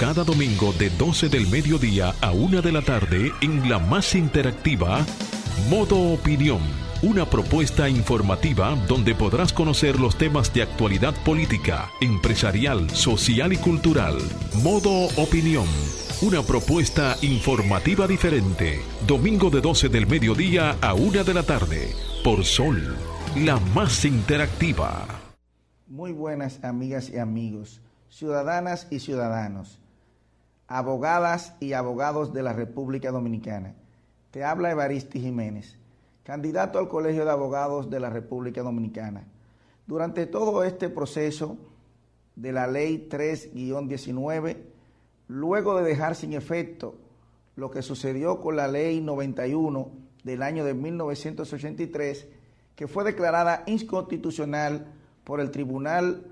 cada domingo de 12 del mediodía a 1 de la tarde en la más interactiva Modo Opinión, una propuesta informativa donde podrás conocer los temas de actualidad política, empresarial, social y cultural. Modo Opinión, una propuesta informativa diferente. Domingo de 12 del mediodía a 1 de la tarde, por Sol, la más interactiva. Muy buenas amigas y amigos, ciudadanas y ciudadanos, abogadas y abogados de la República Dominicana. Te habla Evaristi Jiménez, candidato al Colegio de Abogados de la República Dominicana. Durante todo este proceso de la Ley 3-19, luego de dejar sin efecto lo que sucedió con la Ley 91 del año de 1983, que fue declarada inconstitucional por el Tribunal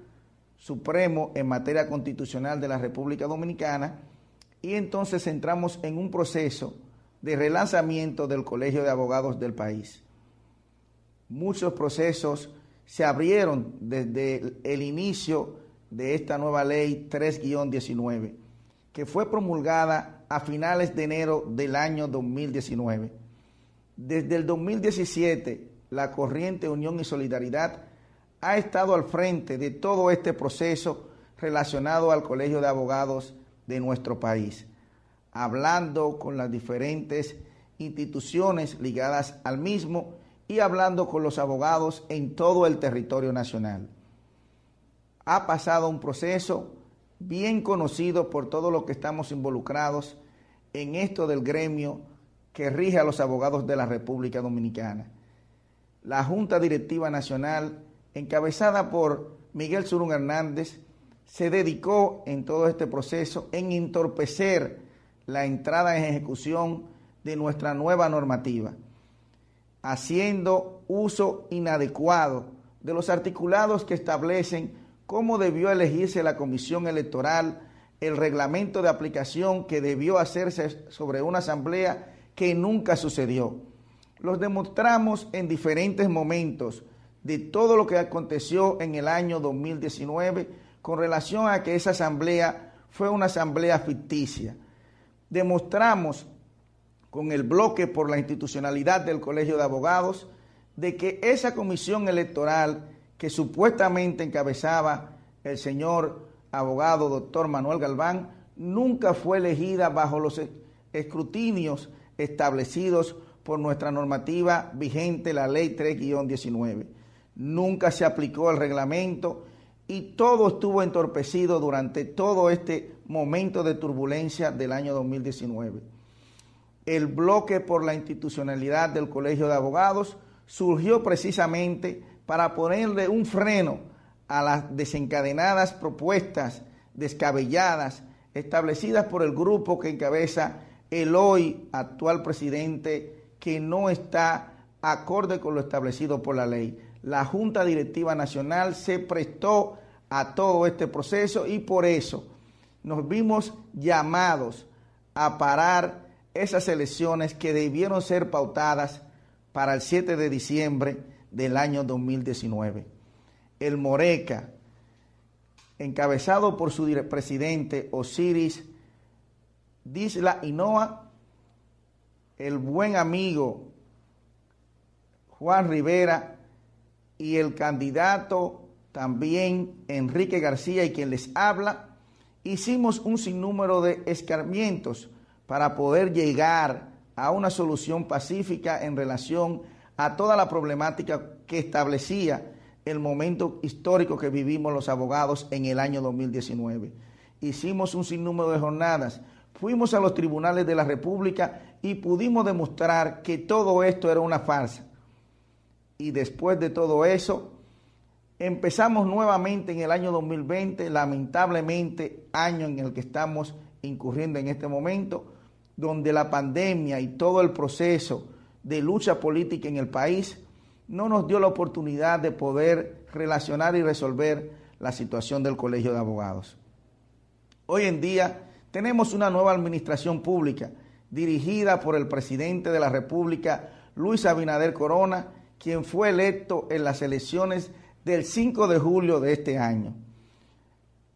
Supremo en materia constitucional de la República Dominicana, y entonces entramos en un proceso de relanzamiento del Colegio de Abogados del país. Muchos procesos se abrieron desde el inicio de esta nueva ley 3-19, que fue promulgada a finales de enero del año 2019. Desde el 2017, la corriente Unión y Solidaridad ha estado al frente de todo este proceso relacionado al Colegio de Abogados de nuestro país hablando con las diferentes instituciones ligadas al mismo y hablando con los abogados en todo el territorio nacional. Ha pasado un proceso bien conocido por todos los que estamos involucrados en esto del gremio que rige a los abogados de la República Dominicana. La Junta Directiva Nacional, encabezada por Miguel Surún Hernández, se dedicó en todo este proceso en entorpecer la entrada en ejecución de nuestra nueva normativa, haciendo uso inadecuado de los articulados que establecen cómo debió elegirse la comisión electoral, el reglamento de aplicación que debió hacerse sobre una asamblea que nunca sucedió. Los demostramos en diferentes momentos de todo lo que aconteció en el año 2019 con relación a que esa asamblea fue una asamblea ficticia demostramos con el bloque por la institucionalidad del Colegio de Abogados de que esa comisión electoral que supuestamente encabezaba el señor abogado doctor Manuel Galván nunca fue elegida bajo los escrutinios establecidos por nuestra normativa vigente, la ley 3-19. Nunca se aplicó el reglamento y todo estuvo entorpecido durante todo este momento de turbulencia del año 2019. El bloque por la institucionalidad del Colegio de Abogados surgió precisamente para ponerle un freno a las desencadenadas propuestas descabelladas establecidas por el grupo que encabeza el hoy actual presidente que no está acorde con lo establecido por la ley la Junta Directiva Nacional se prestó a todo este proceso y por eso nos vimos llamados a parar esas elecciones que debieron ser pautadas para el 7 de diciembre del año 2019. El Moreca, encabezado por su presidente Osiris Disla Inoa, el buen amigo Juan Rivera, y el candidato también Enrique García y quien les habla, hicimos un sinnúmero de escarmientos para poder llegar a una solución pacífica en relación a toda la problemática que establecía el momento histórico que vivimos los abogados en el año 2019. Hicimos un sinnúmero de jornadas, fuimos a los tribunales de la República y pudimos demostrar que todo esto era una farsa y después de todo eso, empezamos nuevamente en el año 2020, lamentablemente año en el que estamos incurriendo en este momento, donde la pandemia y todo el proceso de lucha política en el país no nos dio la oportunidad de poder relacionar y resolver la situación del Colegio de Abogados. Hoy en día tenemos una nueva administración pública dirigida por el presidente de la República, Luis Abinader Corona, quien fue electo en las elecciones del 5 de julio de este año.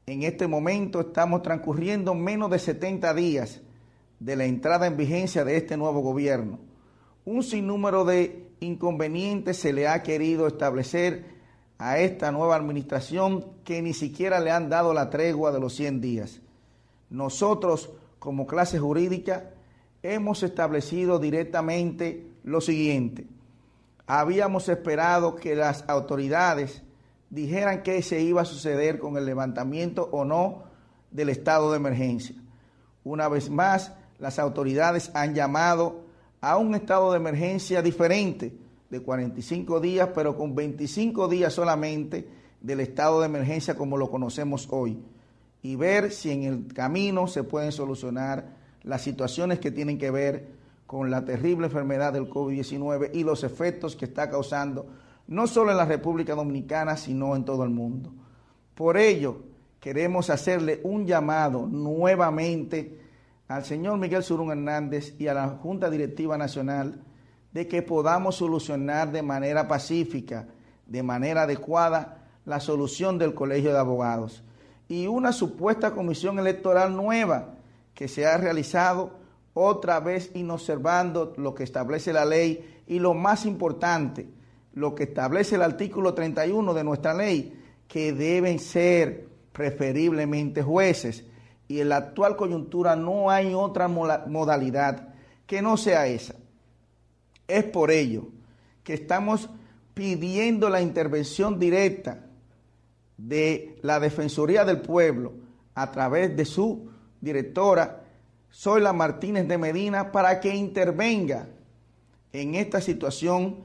En este momento estamos transcurriendo menos de 70 días de la entrada en vigencia de este nuevo gobierno. Un sinnúmero de inconvenientes se le ha querido establecer a esta nueva administración que ni siquiera le han dado la tregua de los 100 días. Nosotros, como clase jurídica, hemos establecido directamente lo siguiente. Habíamos esperado que las autoridades dijeran qué se iba a suceder con el levantamiento o no del estado de emergencia. Una vez más, las autoridades han llamado a un estado de emergencia diferente, de 45 días, pero con 25 días solamente del estado de emergencia como lo conocemos hoy, y ver si en el camino se pueden solucionar las situaciones que tienen que ver con la terrible enfermedad del COVID-19 y los efectos que está causando no solo en la República Dominicana, sino en todo el mundo. Por ello, queremos hacerle un llamado nuevamente al señor Miguel Surún Hernández y a la Junta Directiva Nacional de que podamos solucionar de manera pacífica, de manera adecuada, la solución del Colegio de Abogados y una supuesta comisión electoral nueva que se ha realizado otra vez inobservando lo que establece la ley y lo más importante, lo que establece el artículo 31 de nuestra ley, que deben ser preferiblemente jueces. Y en la actual coyuntura no hay otra modalidad que no sea esa. Es por ello que estamos pidiendo la intervención directa de la Defensoría del Pueblo a través de su directora, Zoila Martínez de Medina, para que intervenga en esta situación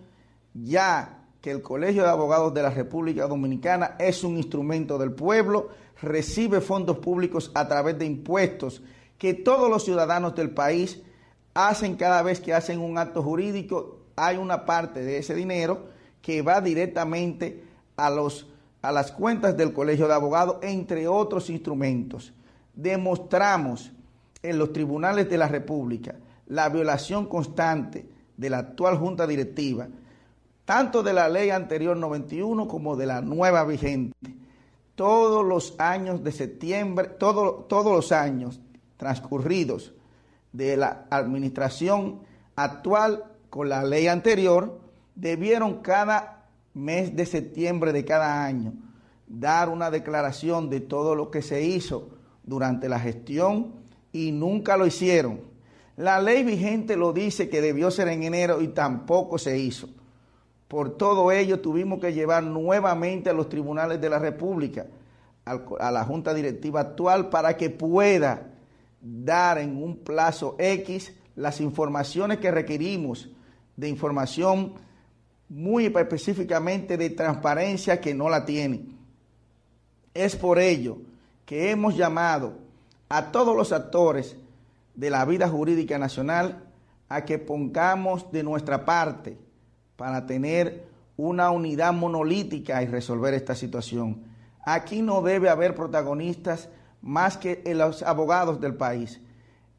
ya que el Colegio de Abogados de la República Dominicana es un instrumento del pueblo, recibe fondos públicos a través de impuestos que todos los ciudadanos del país hacen cada vez que hacen un acto jurídico, hay una parte de ese dinero que va directamente a, los, a las cuentas del Colegio de Abogados, entre otros instrumentos. Demostramos en los tribunales de la República la violación constante de la actual Junta Directiva, tanto de la ley anterior 91 como de la nueva vigente. Todos los años de septiembre, todos los años transcurridos de la administración actual con la ley anterior, debieron cada mes de septiembre de cada año dar una declaración de todo lo que se hizo durante la gestión y nunca lo hicieron. La ley vigente lo dice que debió ser en enero y tampoco se hizo. Por todo ello tuvimos que llevar nuevamente a los tribunales de la República, a la Junta Directiva actual, para que pueda dar en un plazo X las informaciones que requerimos de información muy específicamente de transparencia que no la tiene. Es por ello que hemos llamado a todos los actores de la vida jurídica nacional a que pongamos de nuestra parte para tener una unidad monolítica y resolver esta situación. Aquí no debe haber protagonistas más que los abogados del país.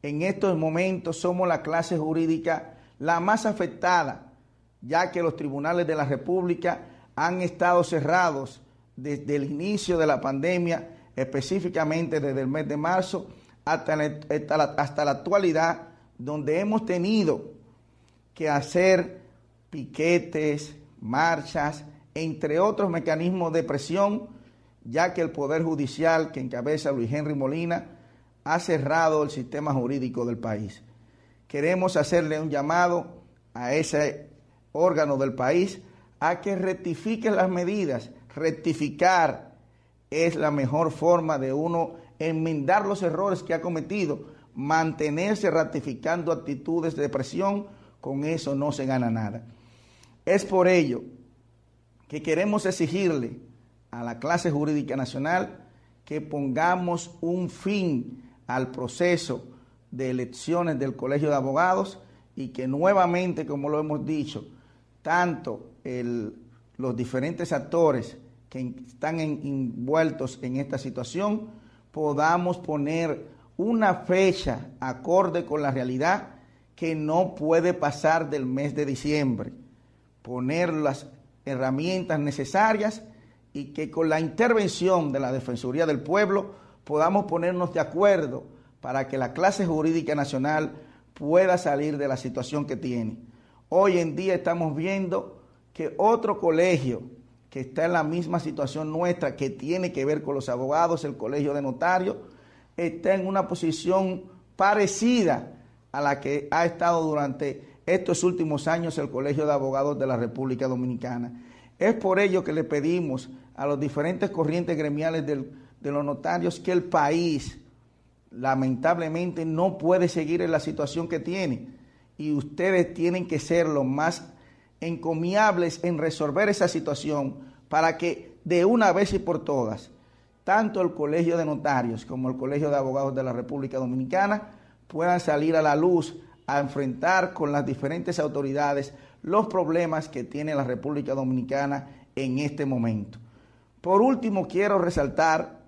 En estos momentos somos la clase jurídica la más afectada, ya que los tribunales de la República han estado cerrados desde el inicio de la pandemia, específicamente desde el mes de marzo hasta la, hasta la actualidad, donde hemos tenido que hacer piquetes, marchas, entre otros mecanismos de presión, ya que el Poder Judicial que encabeza Luis Henry Molina ha cerrado el sistema jurídico del país. Queremos hacerle un llamado a ese órgano del país a que rectifique las medidas. Rectificar es la mejor forma de uno enmendar los errores que ha cometido, mantenerse ratificando actitudes de presión, con eso no se gana nada. Es por ello que queremos exigirle a la clase jurídica nacional que pongamos un fin al proceso de elecciones del Colegio de Abogados y que nuevamente, como lo hemos dicho, tanto los diferentes actores que están envueltos en esta situación, podamos poner una fecha acorde con la realidad que no puede pasar del mes de diciembre poner las herramientas necesarias y que con la intervención de la Defensoría del Pueblo podamos ponernos de acuerdo para que la clase jurídica nacional pueda salir de la situación que tiene. Hoy en día estamos viendo que otro colegio que está en la misma situación nuestra, que tiene que ver con los abogados, el colegio de notarios, está en una posición parecida a la que ha estado durante estos últimos años el Colegio de Abogados de la República Dominicana. Es por ello que le pedimos a los diferentes corrientes gremiales de los notarios que el país lamentablemente no puede seguir en la situación que tiene y ustedes tienen que ser los más encomiables en resolver esa situación para que de una vez y por todas, tanto el Colegio de Notarios como el Colegio de Abogados de la República Dominicana puedan salir a la luz a enfrentar con las diferentes autoridades los problemas que tiene la República Dominicana en este momento. Por último, quiero resaltar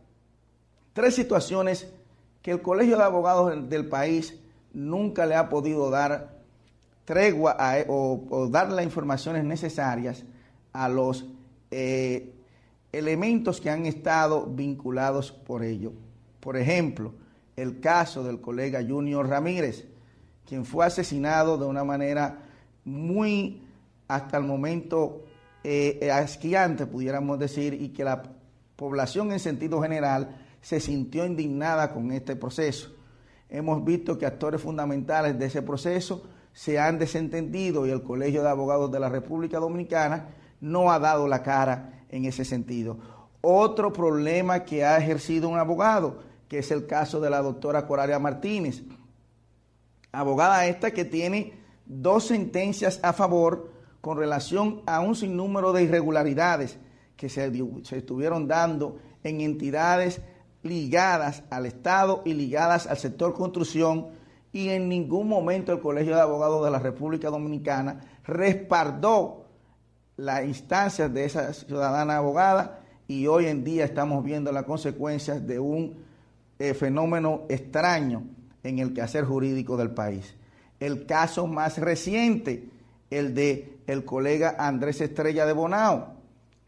tres situaciones que el Colegio de Abogados del país nunca le ha podido dar tregua o, dar las informaciones necesarias a los eh, elementos que han estado vinculados por ello. Por ejemplo, el caso del colega Junior Ramírez, quien fue asesinado de una manera muy, hasta el momento, eh, asquiante, pudiéramos decir, y que la población en sentido general se sintió indignada con este proceso. Hemos visto que actores fundamentales de ese proceso se han desentendido y el Colegio de Abogados de la República Dominicana no ha dado la cara en ese sentido. Otro problema que ha ejercido un abogado, que es el caso de la doctora Coralia Martínez, abogada esta que tiene dos sentencias a favor con relación a un sinnúmero de irregularidades que se, se estuvieron dando en entidades ligadas al Estado y ligadas al sector construcción y en ningún momento el Colegio de Abogados de la República Dominicana respaldó las instancias de esa ciudadana abogada y hoy en día estamos viendo las consecuencias de un eh, fenómeno extraño en el quehacer jurídico del país. El caso más reciente, el de el colega Andrés Estrella de Bonao.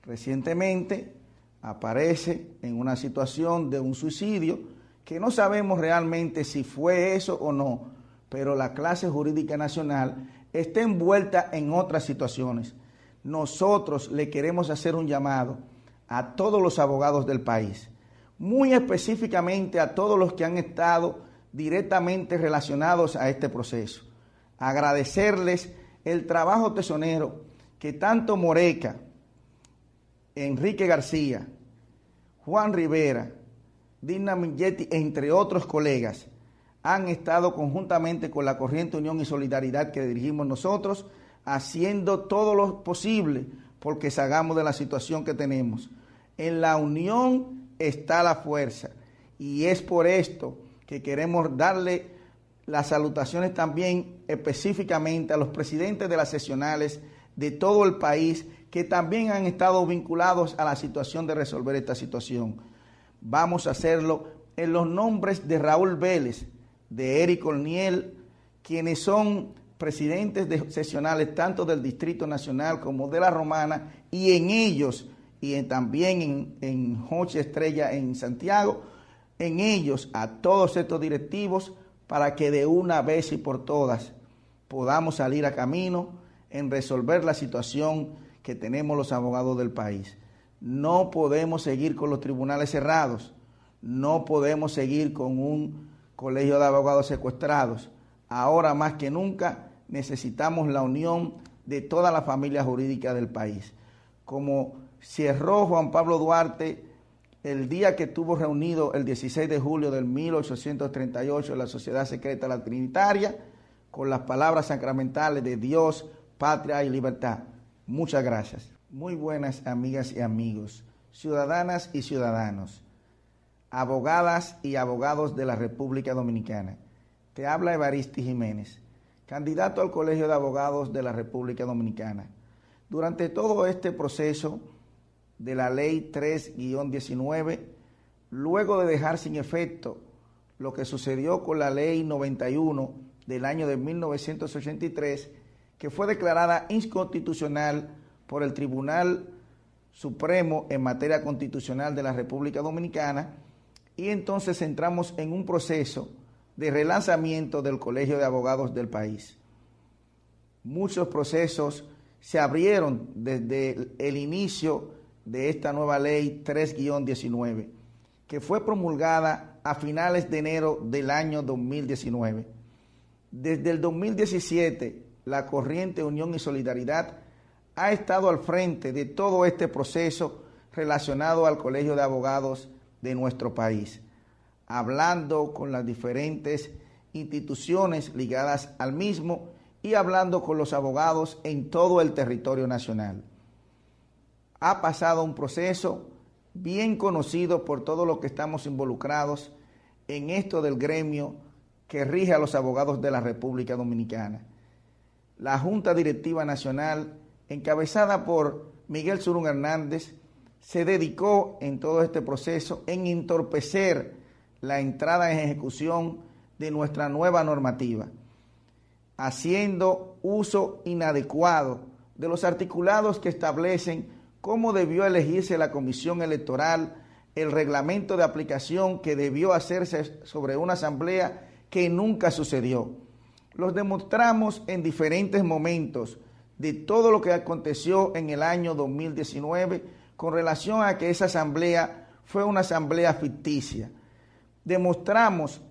Recientemente aparece en una situación de un suicidio que no sabemos realmente si fue eso o no, pero la clase jurídica nacional está envuelta en otras situaciones. Nosotros le queremos hacer un llamado a todos los abogados del país, muy específicamente a todos los que han estado directamente relacionados a este proceso. Agradecerles el trabajo tesonero que tanto Moreca, Enrique García, Juan Rivera, Dina Milletti, entre otros colegas, han estado conjuntamente con la Corriente Unión y Solidaridad que dirigimos nosotros, haciendo todo lo posible porque salgamos de la situación que tenemos. En la unión está la fuerza y es por esto que queremos darle las salutaciones también específicamente a los presidentes de las sesionales de todo el país que también han estado vinculados a la situación de resolver esta situación. Vamos a hacerlo en los nombres de Raúl Vélez, de Eric Olniel, quienes son presidentes de sesionales tanto del Distrito Nacional como de la Romana, y en ellos, y también en, en Joche Estrella en Santiago, en ellos a todos estos directivos para que de una vez y por todas podamos salir a camino en resolver la situación que tenemos los abogados del país. No podemos seguir con los tribunales cerrados, no podemos seguir con un colegio de abogados secuestrados. Ahora más que nunca necesitamos la unión de toda la familia jurídica del país. Como cerró Juan Pablo Duarte el día que estuvo reunido el 16 de julio del 1838 en la Sociedad Secreta La Trinitaria, con las palabras sacramentales de Dios, patria y libertad. Muchas gracias. Muy buenas amigas y amigos, ciudadanas y ciudadanos, abogadas y abogados de la República Dominicana. Te habla Evaristi Jiménez, candidato al Colegio de Abogados de la República Dominicana. Durante todo este proceso de la Ley 3-19, luego de dejar sin efecto lo que sucedió con la Ley 91 del año de 1983, que fue declarada inconstitucional por el Tribunal Supremo en materia constitucional de la República Dominicana y entonces entramos en un proceso de relanzamiento del Colegio de Abogados del país. Muchos procesos se abrieron desde el inicio de esta nueva ley 3-19, que fue promulgada a finales de enero del año 2019. Desde el 2017, la corriente Unión y Solidaridad ha estado al frente de todo este proceso relacionado al Colegio de Abogados de nuestro país, hablando con las diferentes instituciones ligadas al mismo y hablando con los abogados en todo el territorio nacional. Ha pasado un proceso bien conocido por todos los que estamos involucrados en esto del gremio que rige a los abogados de la República Dominicana. La Junta Directiva Nacional, encabezada por Miguel Surún Hernández, se dedicó en todo este proceso en entorpecer la entrada en ejecución de nuestra nueva normativa, haciendo uso inadecuado de los articulados que establecen cómo debió elegirse la comisión electoral, el reglamento de aplicación que debió hacerse sobre una asamblea que nunca sucedió. Los demostramos en diferentes momentos de todo lo que aconteció en el año 2019 con relación a que esa asamblea fue una asamblea ficticia. Demostramos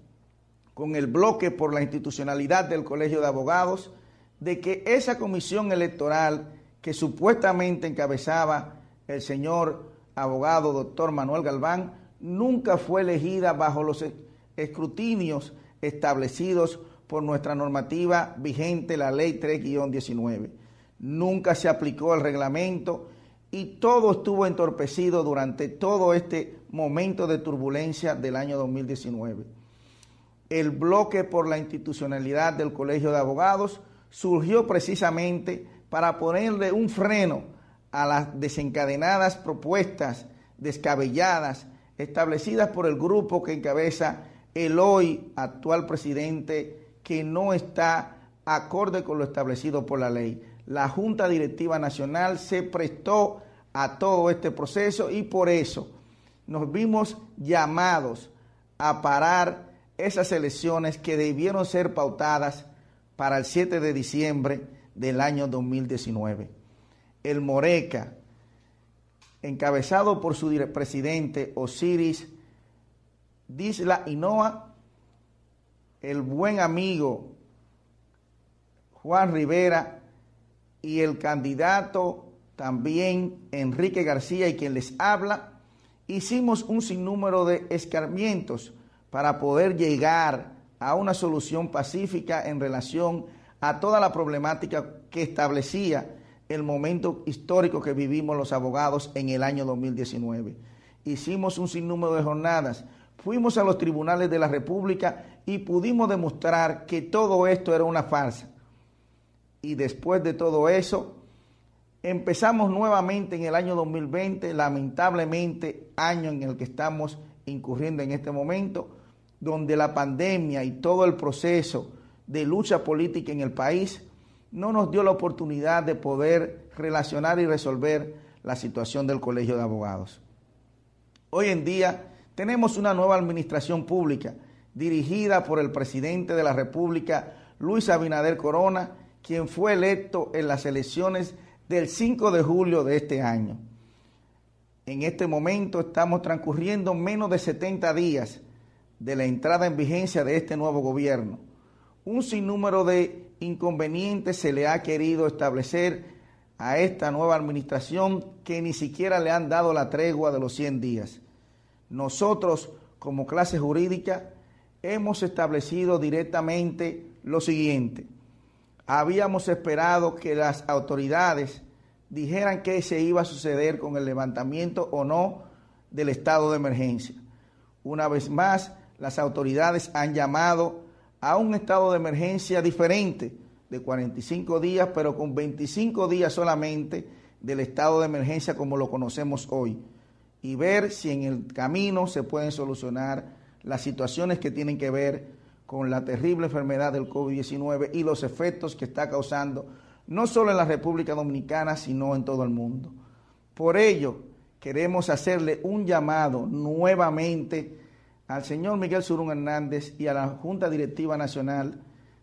con el bloque por la institucionalidad del Colegio de Abogados de que esa comisión electoral que supuestamente encabezaba el señor abogado doctor Manuel Galván nunca fue elegida bajo los escrutinios establecidos por nuestra normativa vigente, la ley 3-19. Nunca se aplicó el reglamento y todo estuvo entorpecido durante todo este momento de turbulencia del año 2019. El bloque por la institucionalidad del Colegio de Abogados surgió precisamente para ponerle un freno a las desencadenadas propuestas descabelladas establecidas por el grupo que encabeza el hoy actual presidente que no está acorde con lo establecido por la ley la Junta Directiva Nacional se prestó a todo este proceso y por eso nos vimos llamados a parar esas elecciones que debieron ser pautadas para el 7 de diciembre del año 2019. El Moreca, encabezado por su presidente Osiris Disla Inoa, el buen amigo Juan Rivera, y el candidato también Enrique García y quien les habla, hicimos un sinnúmero de escarmientos para poder llegar a una solución pacífica en relación a toda la problemática que establecía el momento histórico que vivimos los abogados en el año 2019. Hicimos un sinnúmero de jornadas, fuimos a los tribunales de la República y pudimos demostrar que todo esto era una farsa y después de todo eso, empezamos nuevamente en el año 2020, lamentablemente año en el que estamos incurriendo en este momento, donde la pandemia y todo el proceso de lucha política en el país no nos dio la oportunidad de poder relacionar y resolver la situación del Colegio de Abogados. Hoy en día tenemos una nueva administración pública dirigida por el presidente de la República, Luis Abinader Corona, quien fue electo en las elecciones del 5 de julio de este año. En este momento estamos transcurriendo menos de 70 días de la entrada en vigencia de este nuevo gobierno. Un sinnúmero de inconvenientes se le ha querido establecer a esta nueva administración que ni siquiera le han dado la tregua de los 100 días. Nosotros, como clase jurídica, hemos establecido directamente lo siguiente habíamos esperado que las autoridades dijeran qué se iba a suceder con el levantamiento o no del estado de emergencia. Una vez más, las autoridades han llamado a un estado de emergencia diferente, de 45 días, pero con 25 días solamente del estado de emergencia como lo conocemos hoy, y ver si en el camino se pueden solucionar las situaciones que tienen que ver con la terrible enfermedad del COVID-19 y los efectos que está causando, no solo en la República Dominicana, sino en todo el mundo. Por ello, queremos hacerle un llamado nuevamente al señor Miguel Surún Hernández y a la Junta Directiva Nacional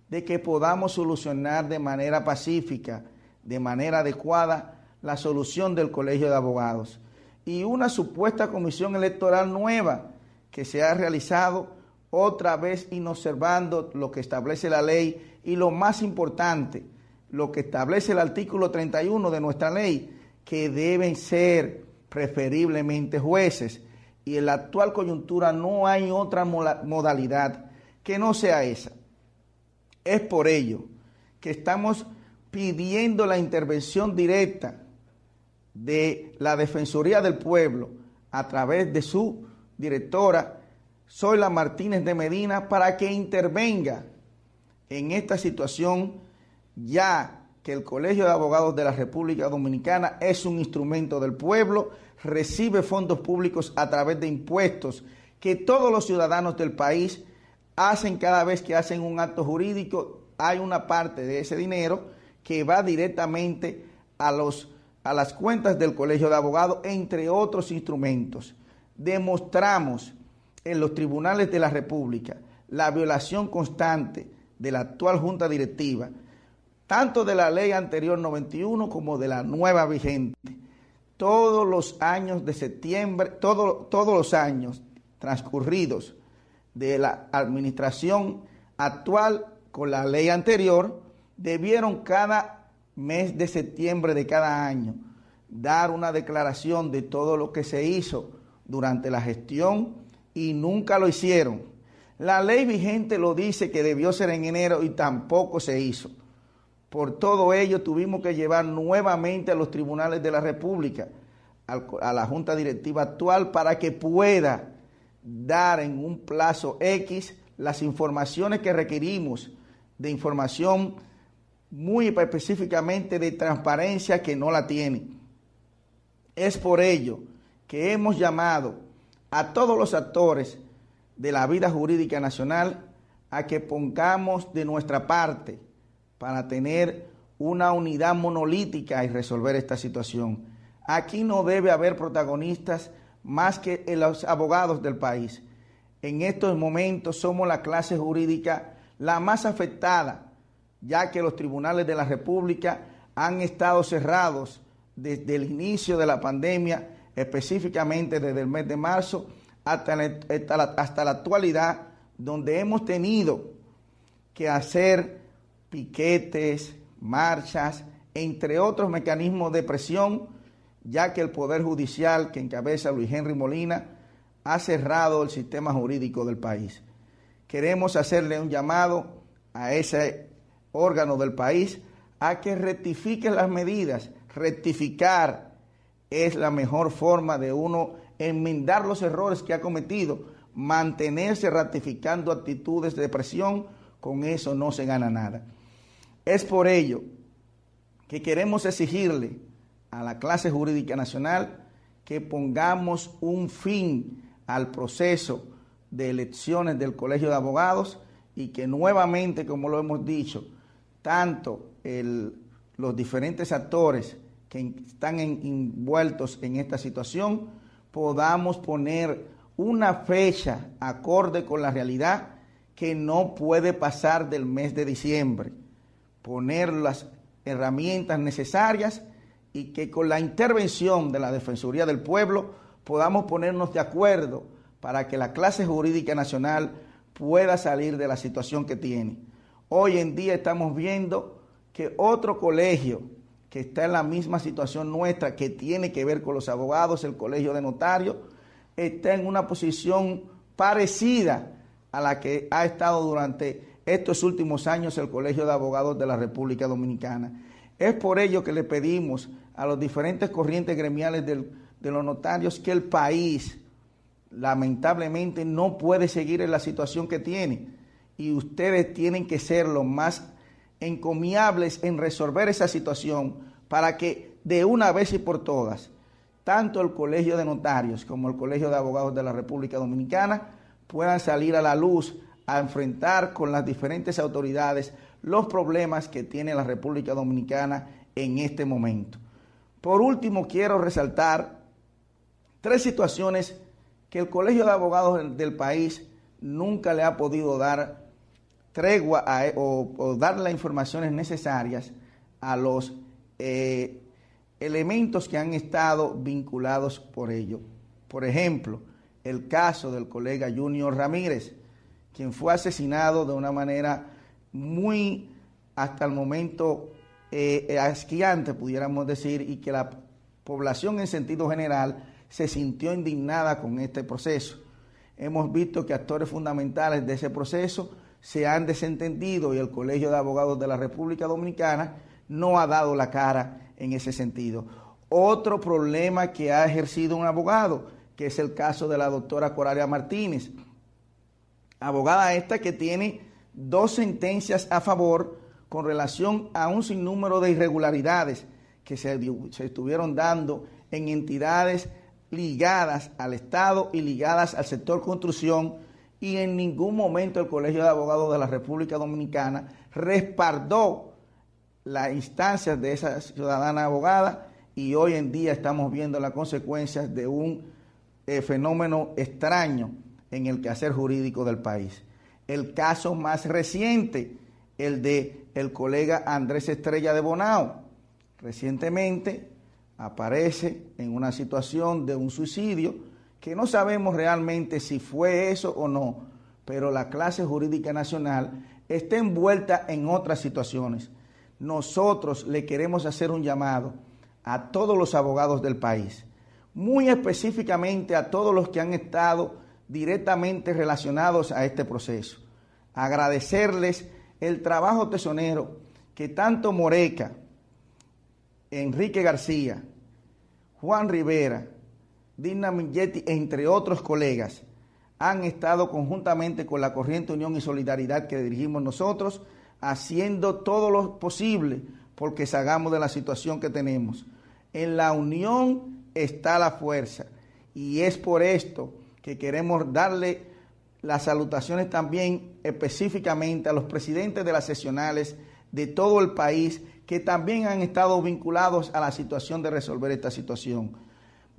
de que podamos solucionar de manera pacífica, de manera adecuada, la solución del Colegio de Abogados y una supuesta comisión electoral nueva que se ha realizado otra vez inobservando lo que establece la ley y lo más importante, lo que establece el artículo 31 de nuestra ley, que deben ser preferiblemente jueces. Y en la actual coyuntura no hay otra modalidad que no sea esa. Es por ello que estamos pidiendo la intervención directa de la Defensoría del Pueblo a través de su directora, Zoila Martínez de Medina, para que intervenga en esta situación ya que el Colegio de Abogados de la República Dominicana es un instrumento del pueblo, recibe fondos públicos a través de impuestos que todos los ciudadanos del país hacen cada vez que hacen un acto jurídico, hay una parte de ese dinero que va directamente a, los, a las cuentas del Colegio de Abogados, entre otros instrumentos. Demostramos en los tribunales de la República la violación constante de la actual Junta Directiva, tanto de la ley anterior 91 como de la nueva vigente. Todos los años de septiembre, todos los años transcurridos de la administración actual con la ley anterior, debieron cada mes de septiembre de cada año dar una declaración de todo lo que se hizo durante la gestión y nunca lo hicieron. La ley vigente lo dice que debió ser en enero y tampoco se hizo. Por todo ello tuvimos que llevar nuevamente a los tribunales de la República, a la Junta Directiva actual, para que pueda dar en un plazo X las informaciones que requerimos de información muy específicamente de transparencia que no la tiene. Es por ello que hemos llamado a todos los actores de la vida jurídica nacional a que pongamos de nuestra parte para tener una unidad monolítica y resolver esta situación. Aquí no debe haber protagonistas más que los abogados del país. En estos momentos somos la clase jurídica la más afectada, ya que los tribunales de la República han estado cerrados desde el inicio de la pandemia, específicamente desde el mes de marzo hasta la, hasta la, actualidad, donde hemos tenido que hacer piquetes, marchas, entre otros mecanismos de presión, ya que el Poder Judicial que encabeza Luis Henry Molina ha cerrado el sistema jurídico del país. Queremos hacerle un llamado a ese órgano del país a que rectifique las medidas. Rectificar es la mejor forma de uno enmendar los errores que ha cometido, mantenerse ratificando actitudes de presión, con eso no se gana nada. Es por ello que queremos exigirle a la clase jurídica nacional que pongamos un fin al proceso de elecciones del Colegio de Abogados y que nuevamente, como lo hemos dicho, tanto los diferentes actores que están envueltos en esta situación, podamos poner una fecha acorde con la realidad que no puede pasar del mes de diciembre, poner las herramientas necesarias y que con la intervención de la Defensoría del Pueblo podamos ponernos de acuerdo para que la clase jurídica nacional pueda salir de la situación que tiene. Hoy en día estamos viendo que otro colegio que está en la misma situación nuestra, que tiene que ver con los abogados, el colegio de notarios, está en una posición parecida a la que ha estado durante estos últimos años el Colegio de Abogados de la República Dominicana. Es por ello que le pedimos a los diferentes corrientes gremiales de los notarios que el país lamentablemente no puede seguir en la situación que tiene y ustedes tienen que ser los más encomiables en resolver esa situación para que de una vez y por todas, tanto el Colegio de Notarios como el Colegio de Abogados de la República Dominicana puedan salir a la luz a enfrentar con las diferentes autoridades los problemas que tiene la República Dominicana en este momento. Por último, quiero resaltar tres situaciones que el Colegio de Abogados del país nunca le ha podido dar tregua e, o, dar las informaciones necesarias a los eh, elementos que han estado vinculados por ello. Por ejemplo, el caso del colega Junior Ramírez, quien fue asesinado de una manera muy, hasta el momento, eh, asquiante, pudiéramos decir, y que la población en sentido general se sintió indignada con este proceso. Hemos visto que actores fundamentales de ese proceso se han desentendido y el Colegio de Abogados de la República Dominicana no ha dado la cara en ese sentido. Otro problema que ha ejercido un abogado, que es el caso de la doctora Coralia Martínez, abogada esta que tiene dos sentencias a favor con relación a un sinnúmero de irregularidades que se, se estuvieron dando en entidades ligadas al Estado y ligadas al sector construcción y en ningún momento el Colegio de Abogados de la República Dominicana respaldó las instancias de esa ciudadana abogada y hoy en día estamos viendo las consecuencias de un eh, fenómeno extraño en el quehacer jurídico del país. El caso más reciente, el de el colega Andrés Estrella de Bonao. Recientemente aparece en una situación de un suicidio que no sabemos realmente si fue eso o no, pero la clase jurídica nacional está envuelta en otras situaciones. Nosotros le queremos hacer un llamado a todos los abogados del país, muy específicamente a todos los que han estado directamente relacionados a este proceso. Agradecerles el trabajo tesonero que tanto Moreca, Enrique García, Juan Rivera, Dina Milletti, entre otros colegas, han estado conjuntamente con la Corriente Unión y Solidaridad que dirigimos nosotros, haciendo todo lo posible porque salgamos de la situación que tenemos. En la unión está la fuerza y es por esto que queremos darle las salutaciones también específicamente a los presidentes de las sesionales de todo el país que también han estado vinculados a la situación de resolver esta situación.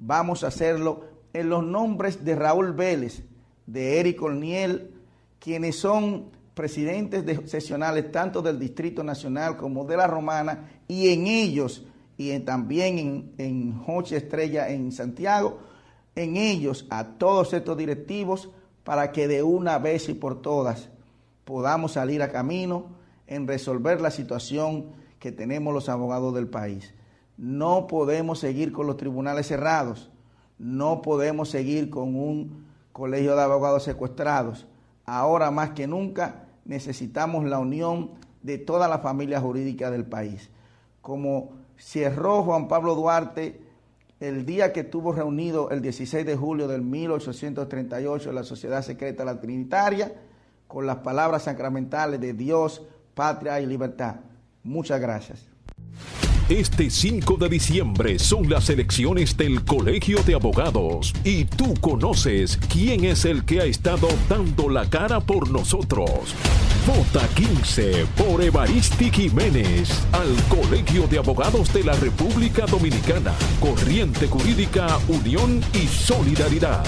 Vamos a hacerlo en los nombres de Raúl Vélez, de Eric Olniel, quienes son presidentes de sesionales tanto del Distrito Nacional como de la Romana, y en ellos, y también en, en Joche Estrella en Santiago, en ellos a todos estos directivos para que de una vez y por todas podamos salir a camino en resolver la situación que tenemos los abogados del país. No podemos seguir con los tribunales cerrados, no podemos seguir con un colegio de abogados secuestrados. Ahora más que nunca necesitamos la unión de toda la familia jurídica del país. Como cerró Juan Pablo Duarte el día que estuvo reunido el 16 de julio del 1838 en la Sociedad Secreta La Trinitaria, con las palabras sacramentales de Dios, patria y libertad. Muchas gracias. Este 5 de diciembre son las elecciones del Colegio de Abogados y tú conoces quién es el que ha estado dando la cara por nosotros. Vota 15 por Evaristi Jiménez al Colegio de Abogados de la República Dominicana. Corriente Jurídica, Unión y Solidaridad.